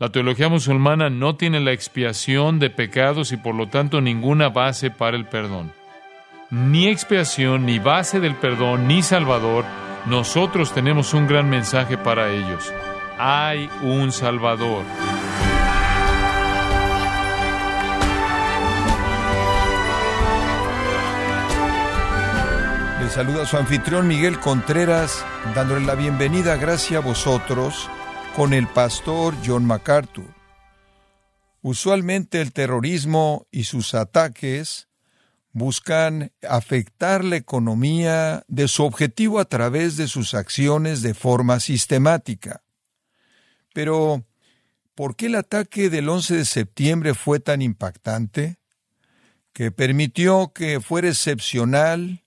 La teología musulmana no tiene la expiación de pecados y por lo tanto ninguna base para el perdón. Ni expiación, ni base del perdón, ni salvador. Nosotros tenemos un gran mensaje para ellos. Hay un salvador. Le saluda su anfitrión Miguel Contreras, dándole la bienvenida, gracias a vosotros, con el pastor John MacArthur. Usualmente el terrorismo y sus ataques buscan afectar la economía de su objetivo a través de sus acciones de forma sistemática. Pero, ¿por qué el ataque del 11 de septiembre fue tan impactante? Que permitió que fuera excepcional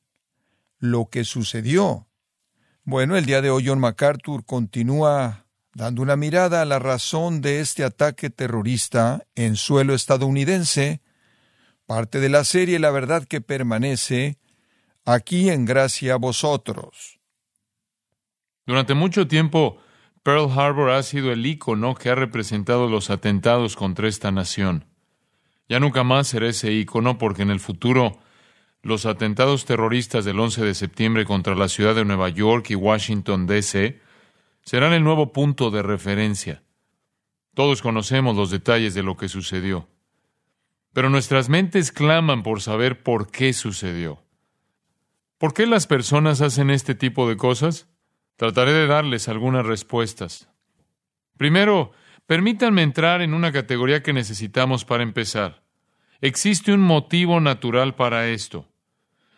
lo que sucedió. Bueno, el día de hoy John MacArthur continúa dando una mirada a la razón de este ataque terrorista en suelo estadounidense, parte de la serie La verdad que permanece, aquí en gracia a vosotros. Durante mucho tiempo, Pearl Harbor ha sido el ícono que ha representado los atentados contra esta nación. Ya nunca más será ese ícono porque en el futuro los atentados terroristas del 11 de septiembre contra la ciudad de Nueva York y Washington, D.C., serán el nuevo punto de referencia. Todos conocemos los detalles de lo que sucedió. Pero nuestras mentes claman por saber por qué sucedió. ¿Por qué las personas hacen este tipo de cosas? Trataré de darles algunas respuestas. Primero, permítanme entrar en una categoría que necesitamos para empezar. Existe un motivo natural para esto.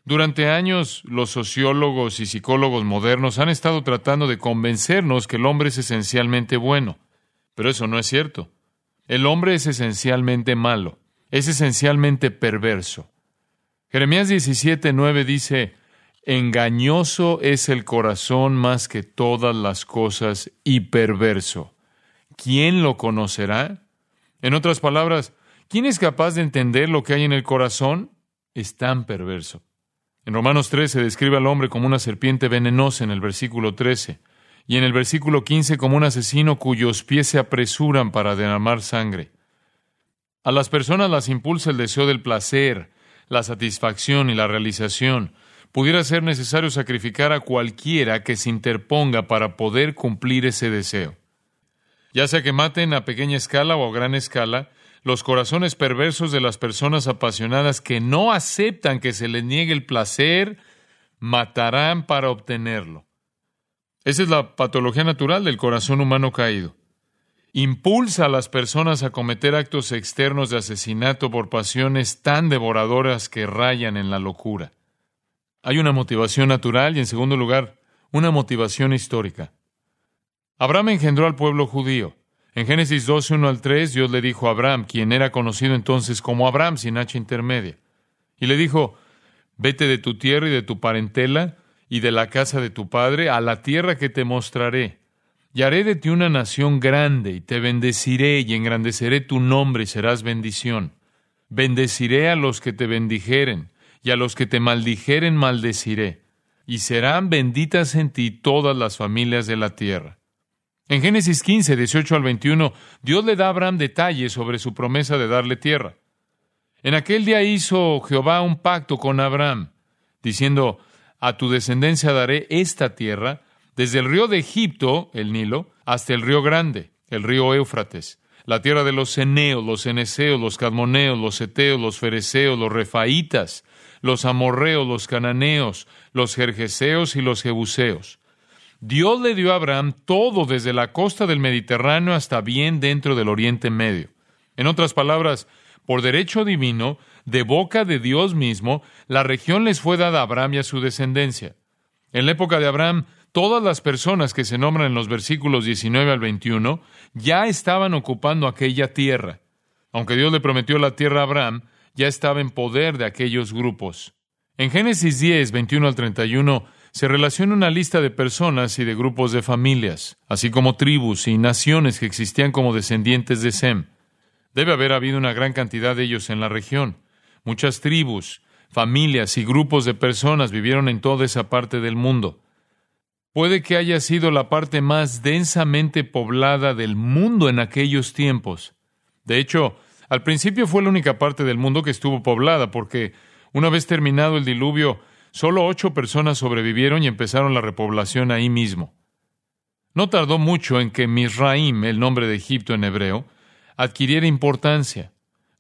Durante años, los sociólogos y psicólogos modernos han estado tratando de convencernos que el hombre es esencialmente bueno, pero eso no es cierto. El hombre es esencialmente malo, es esencialmente perverso. Jeremías 17:9 dice, Engañoso es el corazón más que todas las cosas y perverso. ¿Quién lo conocerá? En otras palabras, ¿quién es capaz de entender lo que hay en el corazón? Es tan perverso. En Romanos 13 describe al hombre como una serpiente venenosa en el versículo 13 y en el versículo 15 como un asesino cuyos pies se apresuran para derramar sangre. A las personas las impulsa el deseo del placer, la satisfacción y la realización. Pudiera ser necesario sacrificar a cualquiera que se interponga para poder cumplir ese deseo. Ya sea que maten a pequeña escala o a gran escala, los corazones perversos de las personas apasionadas que no aceptan que se les niegue el placer, matarán para obtenerlo. Esa es la patología natural del corazón humano caído. Impulsa a las personas a cometer actos externos de asesinato por pasiones tan devoradoras que rayan en la locura. Hay una motivación natural y, en segundo lugar, una motivación histórica. Abraham engendró al pueblo judío. En Génesis 12, 1 al 3, Dios le dijo a Abraham, quien era conocido entonces como Abraham sin H intermedia, y le dijo, vete de tu tierra y de tu parentela y de la casa de tu padre a la tierra que te mostraré, y haré de ti una nación grande, y te bendeciré y engrandeceré tu nombre y serás bendición. Bendeciré a los que te bendijeren, y a los que te maldijeren maldeciré, y serán benditas en ti todas las familias de la tierra. En Génesis 15, 18 al 21, Dios le da a Abraham detalles sobre su promesa de darle tierra. En aquel día hizo Jehová un pacto con Abraham, diciendo, a tu descendencia daré esta tierra, desde el río de Egipto, el Nilo, hasta el río grande, el río Éufrates, la tierra de los ceneos, los ceneseos, los cadmoneos, los eteos, los fereceos, los refaitas, los amorreos, los cananeos, los jerjeseos y los jebuseos Dios le dio a Abraham todo desde la costa del Mediterráneo hasta bien dentro del Oriente Medio. En otras palabras, por derecho divino, de boca de Dios mismo, la región les fue dada a Abraham y a su descendencia. En la época de Abraham, todas las personas que se nombran en los versículos 19 al 21 ya estaban ocupando aquella tierra. Aunque Dios le prometió la tierra a Abraham, ya estaba en poder de aquellos grupos. En Génesis 10, 21 al 31, se relaciona una lista de personas y de grupos de familias, así como tribus y naciones que existían como descendientes de Sem. Debe haber habido una gran cantidad de ellos en la región. Muchas tribus, familias y grupos de personas vivieron en toda esa parte del mundo. Puede que haya sido la parte más densamente poblada del mundo en aquellos tiempos. De hecho, al principio fue la única parte del mundo que estuvo poblada, porque una vez terminado el diluvio, solo ocho personas sobrevivieron y empezaron la repoblación ahí mismo. No tardó mucho en que Misraim, el nombre de Egipto en hebreo, adquiriera importancia.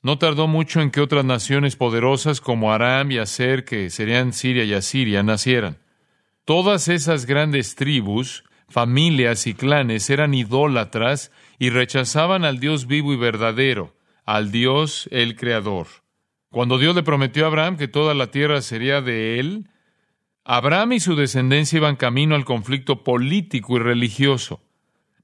No tardó mucho en que otras naciones poderosas como Aram y Aser, que serían Siria y Asiria, nacieran. Todas esas grandes tribus, familias y clanes eran idólatras y rechazaban al Dios vivo y verdadero, al Dios el Creador. Cuando Dios le prometió a Abraham que toda la tierra sería de él, Abraham y su descendencia iban camino al conflicto político y religioso.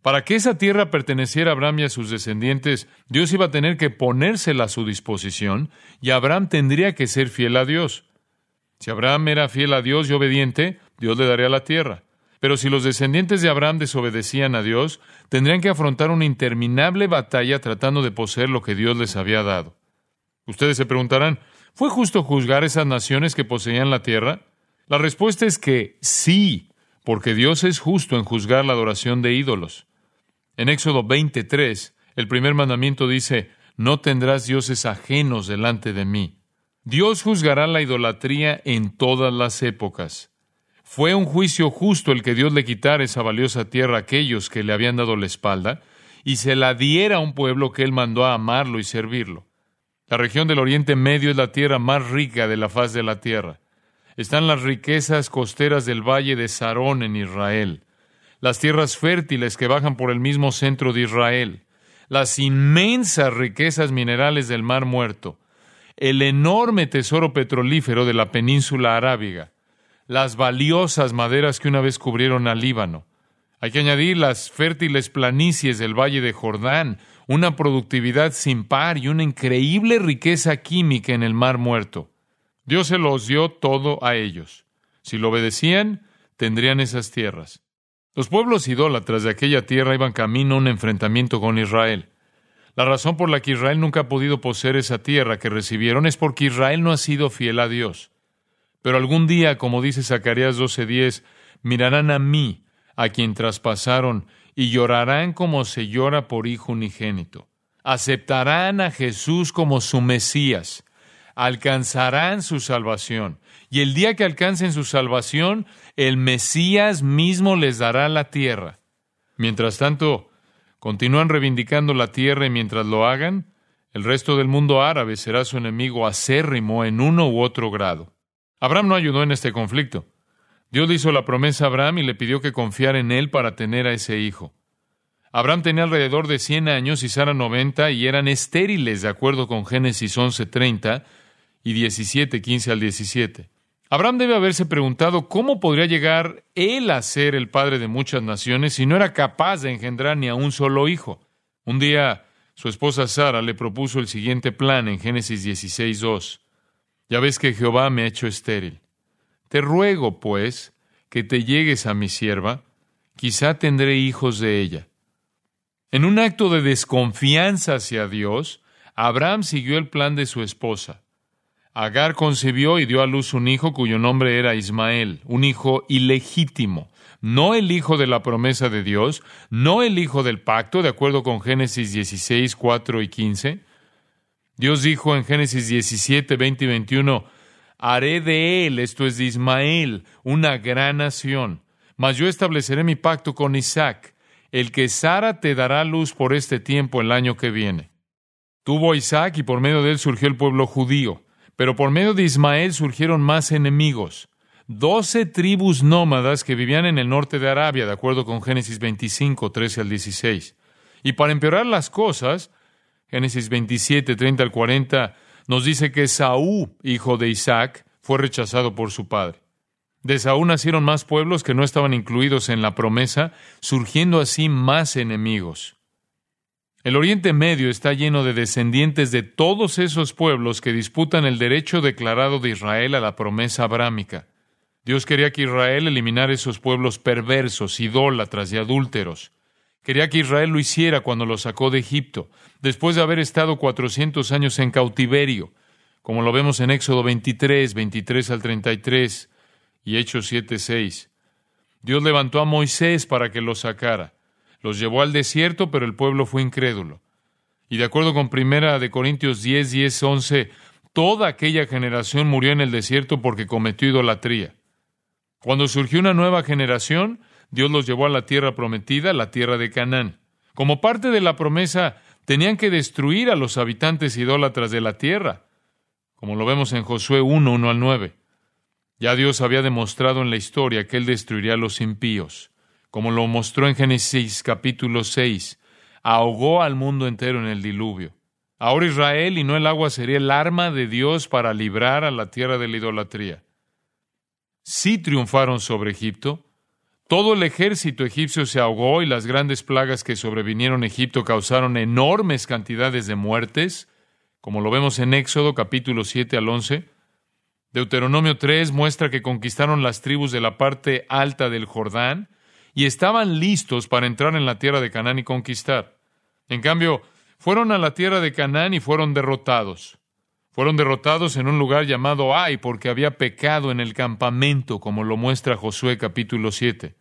Para que esa tierra perteneciera a Abraham y a sus descendientes, Dios iba a tener que ponérsela a su disposición y Abraham tendría que ser fiel a Dios. Si Abraham era fiel a Dios y obediente, Dios le daría la tierra. Pero si los descendientes de Abraham desobedecían a Dios, tendrían que afrontar una interminable batalla tratando de poseer lo que Dios les había dado. Ustedes se preguntarán, ¿fue justo juzgar esas naciones que poseían la tierra? La respuesta es que sí, porque Dios es justo en juzgar la adoración de ídolos. En Éxodo 23, el primer mandamiento dice, no tendrás dioses ajenos delante de mí. Dios juzgará la idolatría en todas las épocas. Fue un juicio justo el que Dios le quitara esa valiosa tierra a aquellos que le habían dado la espalda y se la diera a un pueblo que él mandó a amarlo y servirlo. La región del Oriente Medio es la tierra más rica de la faz de la tierra. Están las riquezas costeras del valle de Sarón en Israel las tierras fértiles que bajan por el mismo centro de Israel, las inmensas riquezas minerales del Mar Muerto, el enorme tesoro petrolífero de la península arábiga, las valiosas maderas que una vez cubrieron al Líbano. Hay que añadir las fértiles planicies del Valle de Jordán, una productividad sin par y una increíble riqueza química en el Mar Muerto. Dios se los dio todo a ellos. Si lo obedecían, tendrían esas tierras. Los pueblos idólatras de aquella tierra iban camino a un enfrentamiento con Israel. La razón por la que Israel nunca ha podido poseer esa tierra que recibieron es porque Israel no ha sido fiel a Dios. Pero algún día, como dice Zacarías 12:10, mirarán a mí, a quien traspasaron, y llorarán como se llora por hijo unigénito. Aceptarán a Jesús como su Mesías, alcanzarán su salvación. Y el día que alcancen su salvación, el Mesías mismo les dará la tierra. Mientras tanto, continúan reivindicando la tierra y mientras lo hagan, el resto del mundo árabe será su enemigo acérrimo en uno u otro grado. Abraham no ayudó en este conflicto. Dios le hizo la promesa a Abraham y le pidió que confiara en él para tener a ese hijo. Abraham tenía alrededor de 100 años y Sara 90 y eran estériles de acuerdo con Génesis 11:30 y 17, 15 al 17. Abraham debe haberse preguntado cómo podría llegar él a ser el padre de muchas naciones si no era capaz de engendrar ni a un solo hijo. Un día su esposa Sara le propuso el siguiente plan en Génesis 16, 2. Ya ves que Jehová me ha hecho estéril. Te ruego, pues, que te llegues a mi sierva, quizá tendré hijos de ella. En un acto de desconfianza hacia Dios, Abraham siguió el plan de su esposa. Agar concibió y dio a luz un hijo cuyo nombre era Ismael, un hijo ilegítimo, no el hijo de la promesa de Dios, no el hijo del pacto, de acuerdo con Génesis 16, 4 y 15. Dios dijo en Génesis 17, 20 y 21, haré de él, esto es de Ismael, una gran nación, mas yo estableceré mi pacto con Isaac, el que Sara te dará luz por este tiempo el año que viene. Tuvo Isaac y por medio de él surgió el pueblo judío. Pero por medio de Ismael surgieron más enemigos. Doce tribus nómadas que vivían en el norte de Arabia, de acuerdo con Génesis 25, 13 al 16. Y para empeorar las cosas, Génesis 27, 30 al 40, nos dice que Saúl, hijo de Isaac, fue rechazado por su padre. De Saúl nacieron más pueblos que no estaban incluidos en la promesa, surgiendo así más enemigos. El Oriente Medio está lleno de descendientes de todos esos pueblos que disputan el derecho declarado de Israel a la promesa abrámica. Dios quería que Israel eliminara esos pueblos perversos, idólatras y adúlteros. Quería que Israel lo hiciera cuando lo sacó de Egipto, después de haber estado cuatrocientos años en cautiverio, como lo vemos en Éxodo 23, 23 al 33 y Hechos 7, 6. Dios levantó a Moisés para que los sacara. Los llevó al desierto, pero el pueblo fue incrédulo. Y de acuerdo con Primera de Corintios 10, 10, 11, toda aquella generación murió en el desierto porque cometió idolatría. Cuando surgió una nueva generación, Dios los llevó a la tierra prometida, la tierra de Canaán. Como parte de la promesa, tenían que destruir a los habitantes idólatras de la tierra, como lo vemos en Josué 1, 1 al 9. Ya Dios había demostrado en la historia que Él destruiría a los impíos, como lo mostró en Génesis capítulo 6. Ahogó al mundo entero en el diluvio. Ahora Israel y no el agua sería el arma de Dios para librar a la tierra de la idolatría. Sí triunfaron sobre Egipto. Todo el ejército egipcio se ahogó y las grandes plagas que sobrevinieron a Egipto causaron enormes cantidades de muertes, como lo vemos en Éxodo capítulo 7 al 11. Deuteronomio 3 muestra que conquistaron las tribus de la parte alta del Jordán y estaban listos para entrar en la tierra de Canaán y conquistar. En cambio, fueron a la tierra de Canaán y fueron derrotados. Fueron derrotados en un lugar llamado Ai porque había pecado en el campamento, como lo muestra Josué capítulo 7.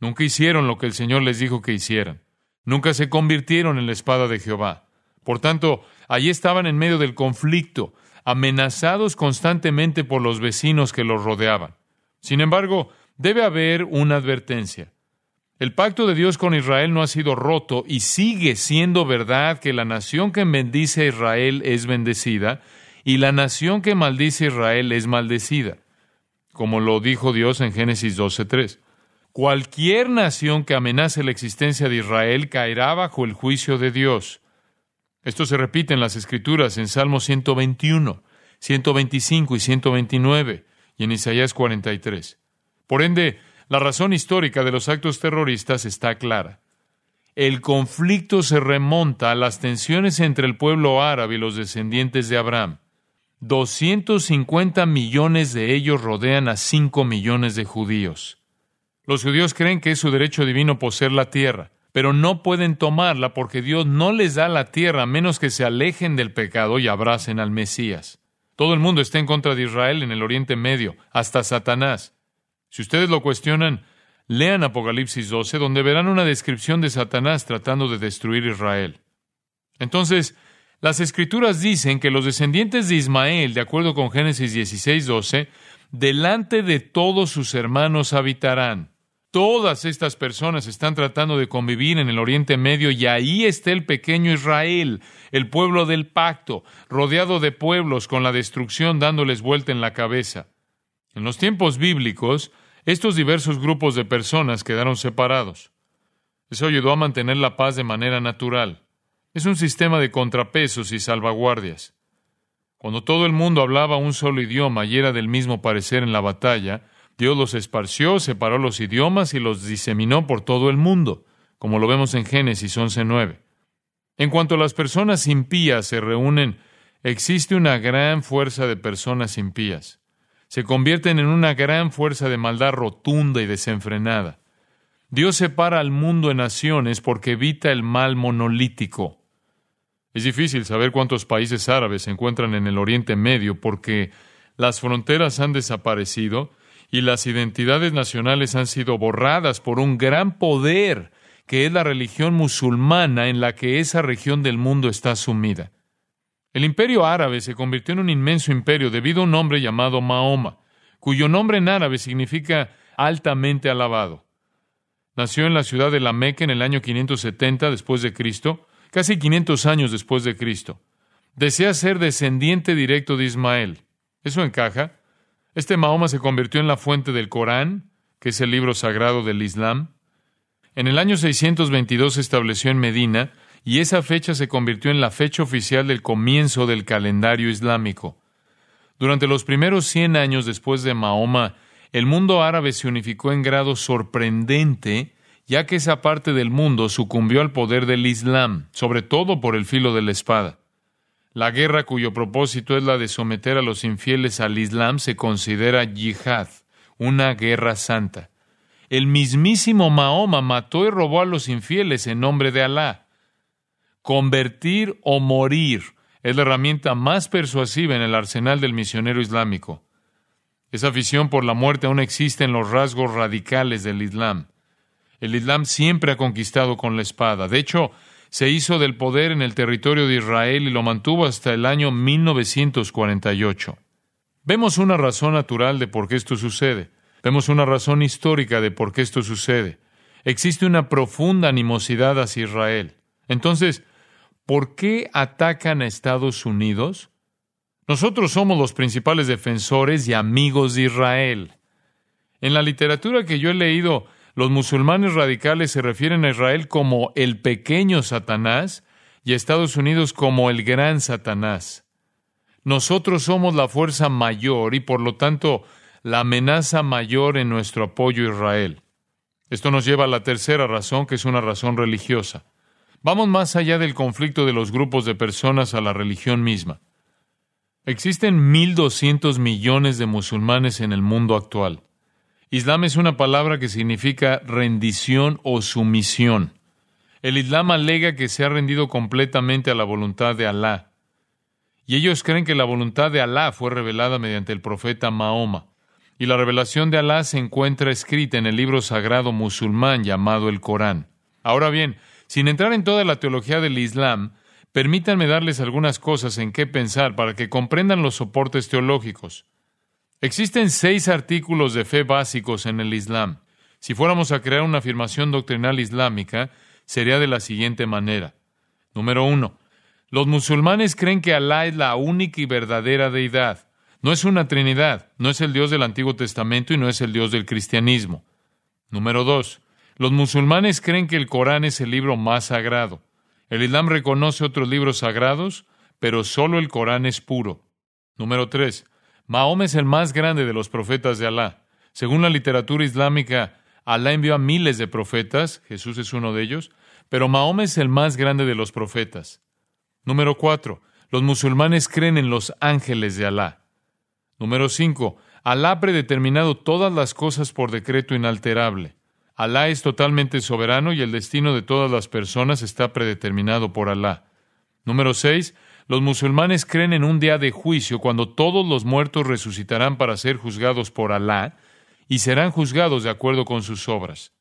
Nunca hicieron lo que el Señor les dijo que hicieran. Nunca se convirtieron en la espada de Jehová. Por tanto, allí estaban en medio del conflicto, amenazados constantemente por los vecinos que los rodeaban. Sin embargo, debe haber una advertencia. El pacto de Dios con Israel no ha sido roto y sigue siendo verdad que la nación que bendice a Israel es bendecida y la nación que maldice a Israel es maldecida, como lo dijo Dios en Génesis 12.3. Cualquier nación que amenace la existencia de Israel caerá bajo el juicio de Dios. Esto se repite en las Escrituras en Salmos 121, 125 y 129 y en Isaías 43. Por ende, la razón histórica de los actos terroristas está clara. El conflicto se remonta a las tensiones entre el pueblo árabe y los descendientes de Abraham. 250 millones de ellos rodean a 5 millones de judíos. Los judíos creen que es su derecho divino poseer la tierra pero no pueden tomarla porque Dios no les da la tierra a menos que se alejen del pecado y abracen al Mesías. Todo el mundo está en contra de Israel en el Oriente Medio, hasta Satanás. Si ustedes lo cuestionan, lean Apocalipsis 12, donde verán una descripción de Satanás tratando de destruir Israel. Entonces, las escrituras dicen que los descendientes de Ismael, de acuerdo con Génesis 16, 12, delante de todos sus hermanos habitarán. Todas estas personas están tratando de convivir en el Oriente Medio y ahí está el pequeño Israel, el pueblo del pacto, rodeado de pueblos con la destrucción dándoles vuelta en la cabeza. En los tiempos bíblicos, estos diversos grupos de personas quedaron separados. Eso ayudó a mantener la paz de manera natural. Es un sistema de contrapesos y salvaguardias. Cuando todo el mundo hablaba un solo idioma y era del mismo parecer en la batalla, Dios los esparció, separó los idiomas y los diseminó por todo el mundo, como lo vemos en Génesis 11.9. En cuanto a las personas impías se reúnen, existe una gran fuerza de personas impías. Se convierten en una gran fuerza de maldad rotunda y desenfrenada. Dios separa al mundo en naciones porque evita el mal monolítico. Es difícil saber cuántos países árabes se encuentran en el Oriente Medio porque las fronteras han desaparecido y las identidades nacionales han sido borradas por un gran poder que es la religión musulmana en la que esa región del mundo está sumida. El imperio árabe se convirtió en un inmenso imperio debido a un hombre llamado Mahoma, cuyo nombre en árabe significa altamente alabado. Nació en la ciudad de la Meca en el año 570 después de Cristo, casi 500 años después de Cristo. Desea ser descendiente directo de Ismael. ¿Eso encaja? Este Mahoma se convirtió en la fuente del Corán, que es el libro sagrado del Islam. En el año 622 se estableció en Medina y esa fecha se convirtió en la fecha oficial del comienzo del calendario islámico. Durante los primeros 100 años después de Mahoma, el mundo árabe se unificó en grado sorprendente, ya que esa parte del mundo sucumbió al poder del Islam, sobre todo por el filo de la espada. La guerra cuyo propósito es la de someter a los infieles al Islam se considera yihad, una guerra santa. El mismísimo Mahoma mató y robó a los infieles en nombre de Alá. Convertir o morir es la herramienta más persuasiva en el arsenal del misionero islámico. Esa afición por la muerte aún existe en los rasgos radicales del Islam. El Islam siempre ha conquistado con la espada. De hecho, se hizo del poder en el territorio de Israel y lo mantuvo hasta el año 1948. Vemos una razón natural de por qué esto sucede. Vemos una razón histórica de por qué esto sucede. Existe una profunda animosidad hacia Israel. Entonces, ¿por qué atacan a Estados Unidos? Nosotros somos los principales defensores y amigos de Israel. En la literatura que yo he leído, los musulmanes radicales se refieren a Israel como el pequeño Satanás y a Estados Unidos como el gran Satanás. Nosotros somos la fuerza mayor y por lo tanto la amenaza mayor en nuestro apoyo a Israel. Esto nos lleva a la tercera razón, que es una razón religiosa. Vamos más allá del conflicto de los grupos de personas a la religión misma. Existen 1.200 millones de musulmanes en el mundo actual. Islam es una palabra que significa rendición o sumisión. El Islam alega que se ha rendido completamente a la voluntad de Alá. Y ellos creen que la voluntad de Alá fue revelada mediante el profeta Mahoma. Y la revelación de Alá se encuentra escrita en el libro sagrado musulmán llamado el Corán. Ahora bien, sin entrar en toda la teología del Islam, permítanme darles algunas cosas en qué pensar para que comprendan los soportes teológicos. Existen seis artículos de fe básicos en el Islam. Si fuéramos a crear una afirmación doctrinal islámica, sería de la siguiente manera. Número uno, los musulmanes creen que Alá es la única y verdadera deidad. No es una trinidad, no es el Dios del Antiguo Testamento y no es el Dios del cristianismo. Número dos, los musulmanes creen que el Corán es el libro más sagrado. El Islam reconoce otros libros sagrados, pero solo el Corán es puro. Número tres, Mahoma es el más grande de los profetas de Alá. Según la literatura islámica, Alá envió a miles de profetas, Jesús es uno de ellos, pero Mahoma es el más grande de los profetas. Número cuatro, los musulmanes creen en los ángeles de Alá. Número cinco, Alá ha predeterminado todas las cosas por decreto inalterable. Alá es totalmente soberano y el destino de todas las personas está predeterminado por Alá. Número seis, los musulmanes creen en un día de juicio cuando todos los muertos resucitarán para ser juzgados por Alá y serán juzgados de acuerdo con sus obras.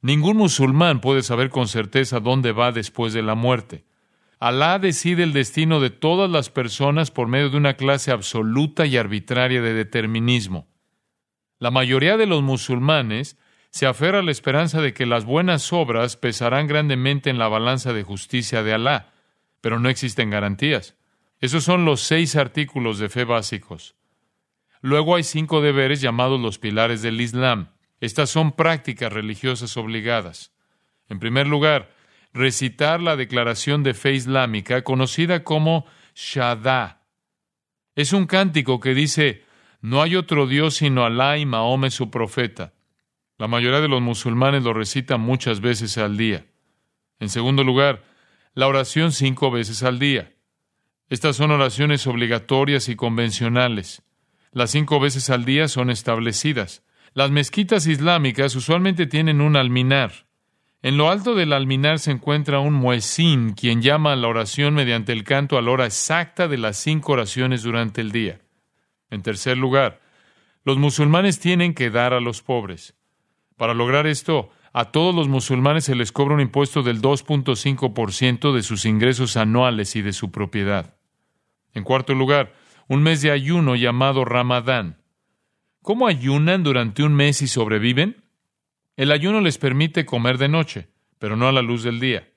Ningún musulmán puede saber con certeza dónde va después de la muerte. Alá decide el destino de todas las personas por medio de una clase absoluta y arbitraria de determinismo. La mayoría de los musulmanes se aferra a la esperanza de que las buenas obras pesarán grandemente en la balanza de justicia de Alá pero no existen garantías. Esos son los seis artículos de fe básicos. Luego hay cinco deberes llamados los pilares del Islam. Estas son prácticas religiosas obligadas. En primer lugar, recitar la declaración de fe islámica conocida como Shada. Es un cántico que dice, no hay otro Dios sino Alá y Mahoma su profeta. La mayoría de los musulmanes lo recitan muchas veces al día. En segundo lugar, la oración cinco veces al día. Estas son oraciones obligatorias y convencionales. Las cinco veces al día son establecidas. Las mezquitas islámicas usualmente tienen un alminar. En lo alto del alminar se encuentra un muezín, quien llama a la oración mediante el canto a la hora exacta de las cinco oraciones durante el día. En tercer lugar, los musulmanes tienen que dar a los pobres. Para lograr esto, a todos los musulmanes se les cobra un impuesto del 2.5% de sus ingresos anuales y de su propiedad. En cuarto lugar, un mes de ayuno llamado Ramadán. ¿Cómo ayunan durante un mes y sobreviven? El ayuno les permite comer de noche, pero no a la luz del día.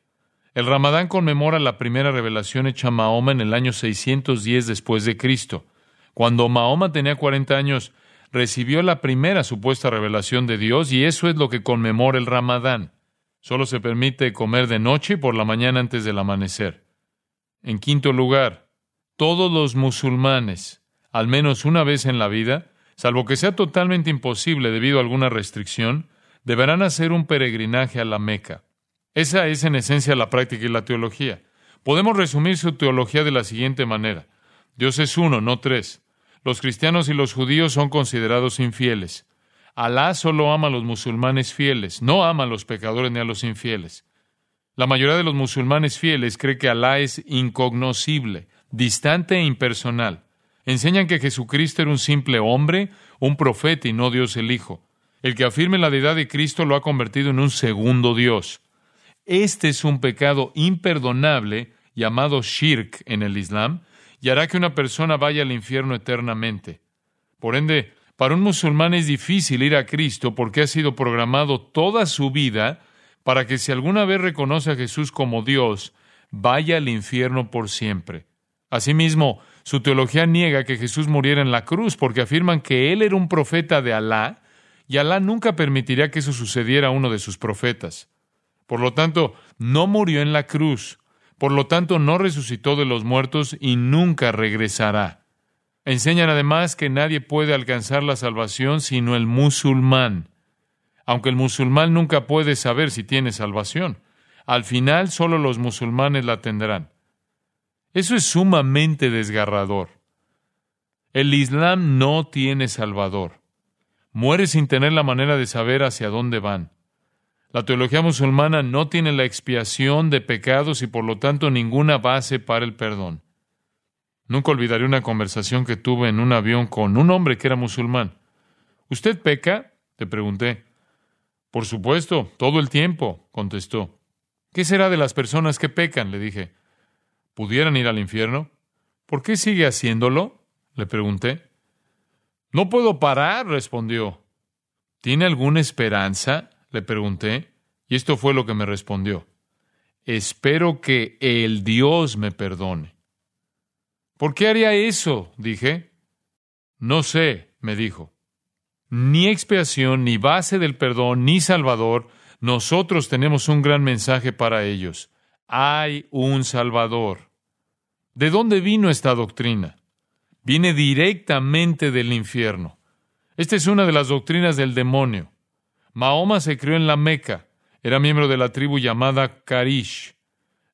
El Ramadán conmemora la primera revelación hecha a Mahoma en el año 610 después de Cristo. Cuando Mahoma tenía 40 años, recibió la primera supuesta revelación de Dios y eso es lo que conmemora el Ramadán. Solo se permite comer de noche y por la mañana antes del amanecer. En quinto lugar, todos los musulmanes, al menos una vez en la vida, salvo que sea totalmente imposible debido a alguna restricción, deberán hacer un peregrinaje a la Meca. Esa es en esencia la práctica y la teología. Podemos resumir su teología de la siguiente manera. Dios es uno, no tres. Los cristianos y los judíos son considerados infieles. Alá solo ama a los musulmanes fieles, no ama a los pecadores ni a los infieles. La mayoría de los musulmanes fieles cree que Alá es incognoscible, distante e impersonal. Enseñan que Jesucristo era un simple hombre, un profeta y no Dios el Hijo. El que afirme la deidad de Cristo lo ha convertido en un segundo Dios. Este es un pecado imperdonable llamado shirk en el Islam y hará que una persona vaya al infierno eternamente. Por ende, para un musulmán es difícil ir a Cristo porque ha sido programado toda su vida para que si alguna vez reconoce a Jesús como Dios, vaya al infierno por siempre. Asimismo, su teología niega que Jesús muriera en la cruz porque afirman que él era un profeta de Alá y Alá nunca permitiría que eso sucediera a uno de sus profetas. Por lo tanto, no murió en la cruz, por lo tanto no resucitó de los muertos y nunca regresará. Enseñan además que nadie puede alcanzar la salvación sino el musulmán, aunque el musulmán nunca puede saber si tiene salvación. Al final solo los musulmanes la tendrán. Eso es sumamente desgarrador. El Islam no tiene salvador. Muere sin tener la manera de saber hacia dónde van. La teología musulmana no tiene la expiación de pecados y por lo tanto ninguna base para el perdón. Nunca olvidaré una conversación que tuve en un avión con un hombre que era musulmán. ¿Usted peca? te pregunté. Por supuesto, todo el tiempo, contestó. ¿Qué será de las personas que pecan? le dije. ¿Pudieran ir al infierno? ¿Por qué sigue haciéndolo? le pregunté. No puedo parar, respondió. ¿Tiene alguna esperanza? Le pregunté. Y esto fue lo que me respondió. Espero que el Dios me perdone. ¿Por qué haría eso? dije. No sé, me dijo. Ni expiación, ni base del perdón, ni Salvador, nosotros tenemos un gran mensaje para ellos. Hay un Salvador. ¿De dónde vino esta doctrina? Viene directamente del infierno. Esta es una de las doctrinas del demonio. Mahoma se crió en la Meca. Era miembro de la tribu llamada Karish.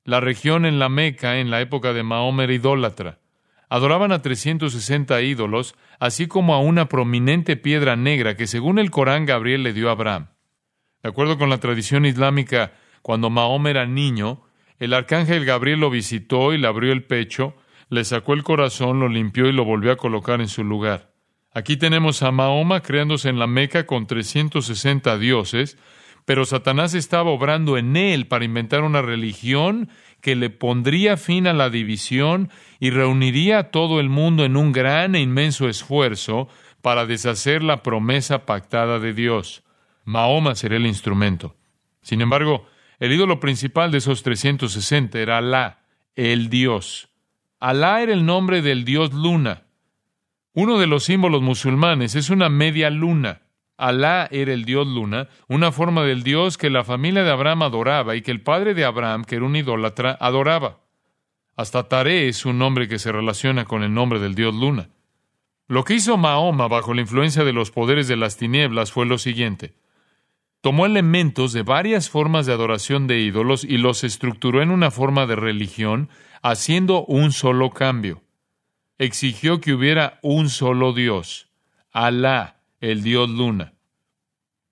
La región en la Meca en la época de Mahoma era idólatra. Adoraban a 360 ídolos, así como a una prominente piedra negra que según el Corán Gabriel le dio a Abraham. De acuerdo con la tradición islámica, cuando Mahoma era niño, el arcángel Gabriel lo visitó y le abrió el pecho, le sacó el corazón, lo limpió y lo volvió a colocar en su lugar. Aquí tenemos a Mahoma creándose en la Meca con 360 dioses, pero Satanás estaba obrando en él para inventar una religión que le pondría fin a la división y reuniría a todo el mundo en un gran e inmenso esfuerzo para deshacer la promesa pactada de Dios. Mahoma sería el instrumento. Sin embargo, el ídolo principal de esos 360 era Alá, el Dios. Alá era el nombre del Dios luna. Uno de los símbolos musulmanes es una media luna. Alá era el Dios luna, una forma del Dios que la familia de Abraham adoraba y que el padre de Abraham, que era un idólatra, adoraba. Hasta Tare es un nombre que se relaciona con el nombre del Dios luna. Lo que hizo Mahoma bajo la influencia de los poderes de las tinieblas fue lo siguiente tomó elementos de varias formas de adoración de ídolos y los estructuró en una forma de religión, haciendo un solo cambio. Exigió que hubiera un solo Dios, Alá, el Dios Luna.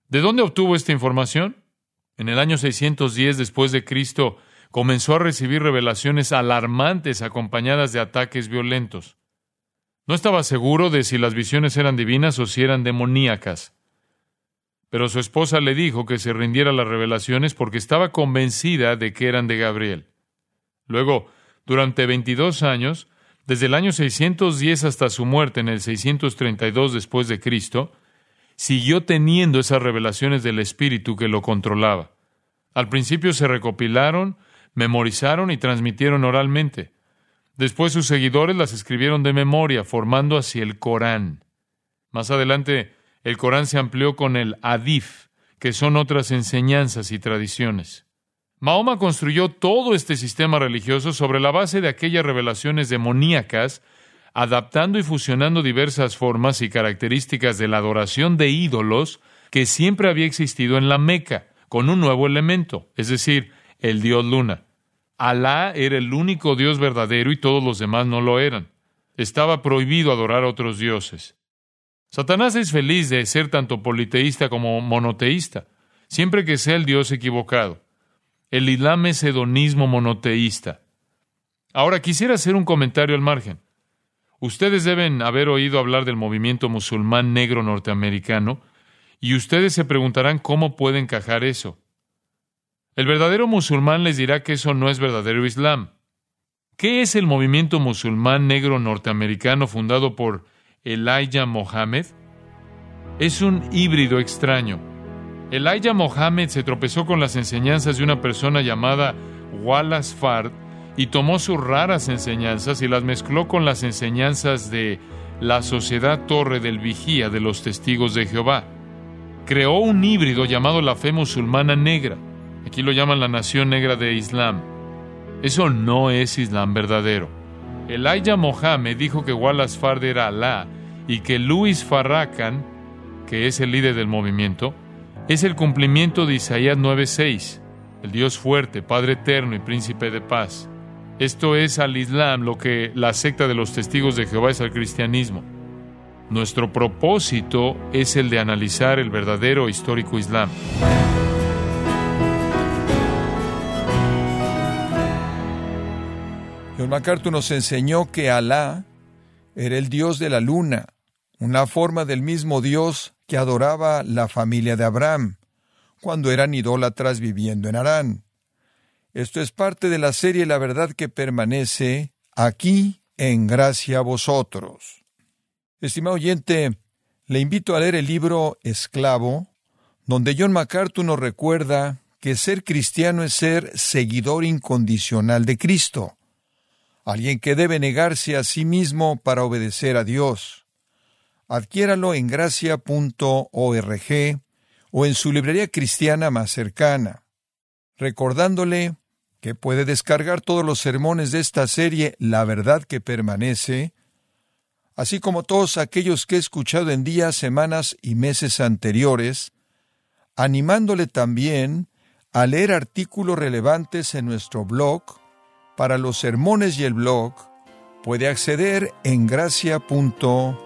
¿De dónde obtuvo esta información? En el año 610 después de Cristo comenzó a recibir revelaciones alarmantes acompañadas de ataques violentos. No estaba seguro de si las visiones eran divinas o si eran demoníacas. Pero su esposa le dijo que se rindiera las revelaciones porque estaba convencida de que eran de Gabriel. Luego, durante 22 años, desde el año 610 hasta su muerte en el 632 después de Cristo, siguió teniendo esas revelaciones del Espíritu que lo controlaba. Al principio se recopilaron, memorizaron y transmitieron oralmente. Después sus seguidores las escribieron de memoria, formando así el Corán. Más adelante el Corán se amplió con el Adif, que son otras enseñanzas y tradiciones. Mahoma construyó todo este sistema religioso sobre la base de aquellas revelaciones demoníacas, adaptando y fusionando diversas formas y características de la adoración de ídolos que siempre había existido en la Meca, con un nuevo elemento, es decir, el dios luna. Alá era el único dios verdadero y todos los demás no lo eran. Estaba prohibido adorar a otros dioses. Satanás es feliz de ser tanto politeísta como monoteísta, siempre que sea el Dios equivocado. El Islam es hedonismo monoteísta. Ahora quisiera hacer un comentario al margen. Ustedes deben haber oído hablar del movimiento musulmán negro norteamericano y ustedes se preguntarán cómo puede encajar eso. El verdadero musulmán les dirá que eso no es verdadero Islam. ¿Qué es el movimiento musulmán negro norteamericano fundado por Elijah Mohammed? Es un híbrido extraño. Elijah Mohammed se tropezó con las enseñanzas de una persona llamada Wallace Fard y tomó sus raras enseñanzas y las mezcló con las enseñanzas de la Sociedad Torre del Vigía de los Testigos de Jehová. Creó un híbrido llamado la fe musulmana negra. Aquí lo llaman la nación negra de Islam. Eso no es Islam verdadero. Elijah Mohammed dijo que Wallace Fard era Alá y que Louis Farrakhan, que es el líder del movimiento, es el cumplimiento de Isaías 9:6, el Dios fuerte, Padre eterno y príncipe de paz. Esto es al Islam lo que la secta de los testigos de Jehová es al cristianismo. Nuestro propósito es el de analizar el verdadero histórico Islam. John MacArthur nos enseñó que Alá era el Dios de la luna, una forma del mismo Dios que adoraba la familia de Abraham, cuando eran idólatras viviendo en Harán. Esto es parte de la serie La verdad que permanece aquí en gracia a vosotros. Estimado oyente, le invito a leer el libro Esclavo, donde John MacArthur nos recuerda que ser cristiano es ser seguidor incondicional de Cristo, alguien que debe negarse a sí mismo para obedecer a Dios. Adquiéralo en gracia.org o en su librería cristiana más cercana, recordándole que puede descargar todos los sermones de esta serie La verdad que permanece, así como todos aquellos que he escuchado en días, semanas y meses anteriores, animándole también a leer artículos relevantes en nuestro blog. Para los sermones y el blog, puede acceder en gracia.org.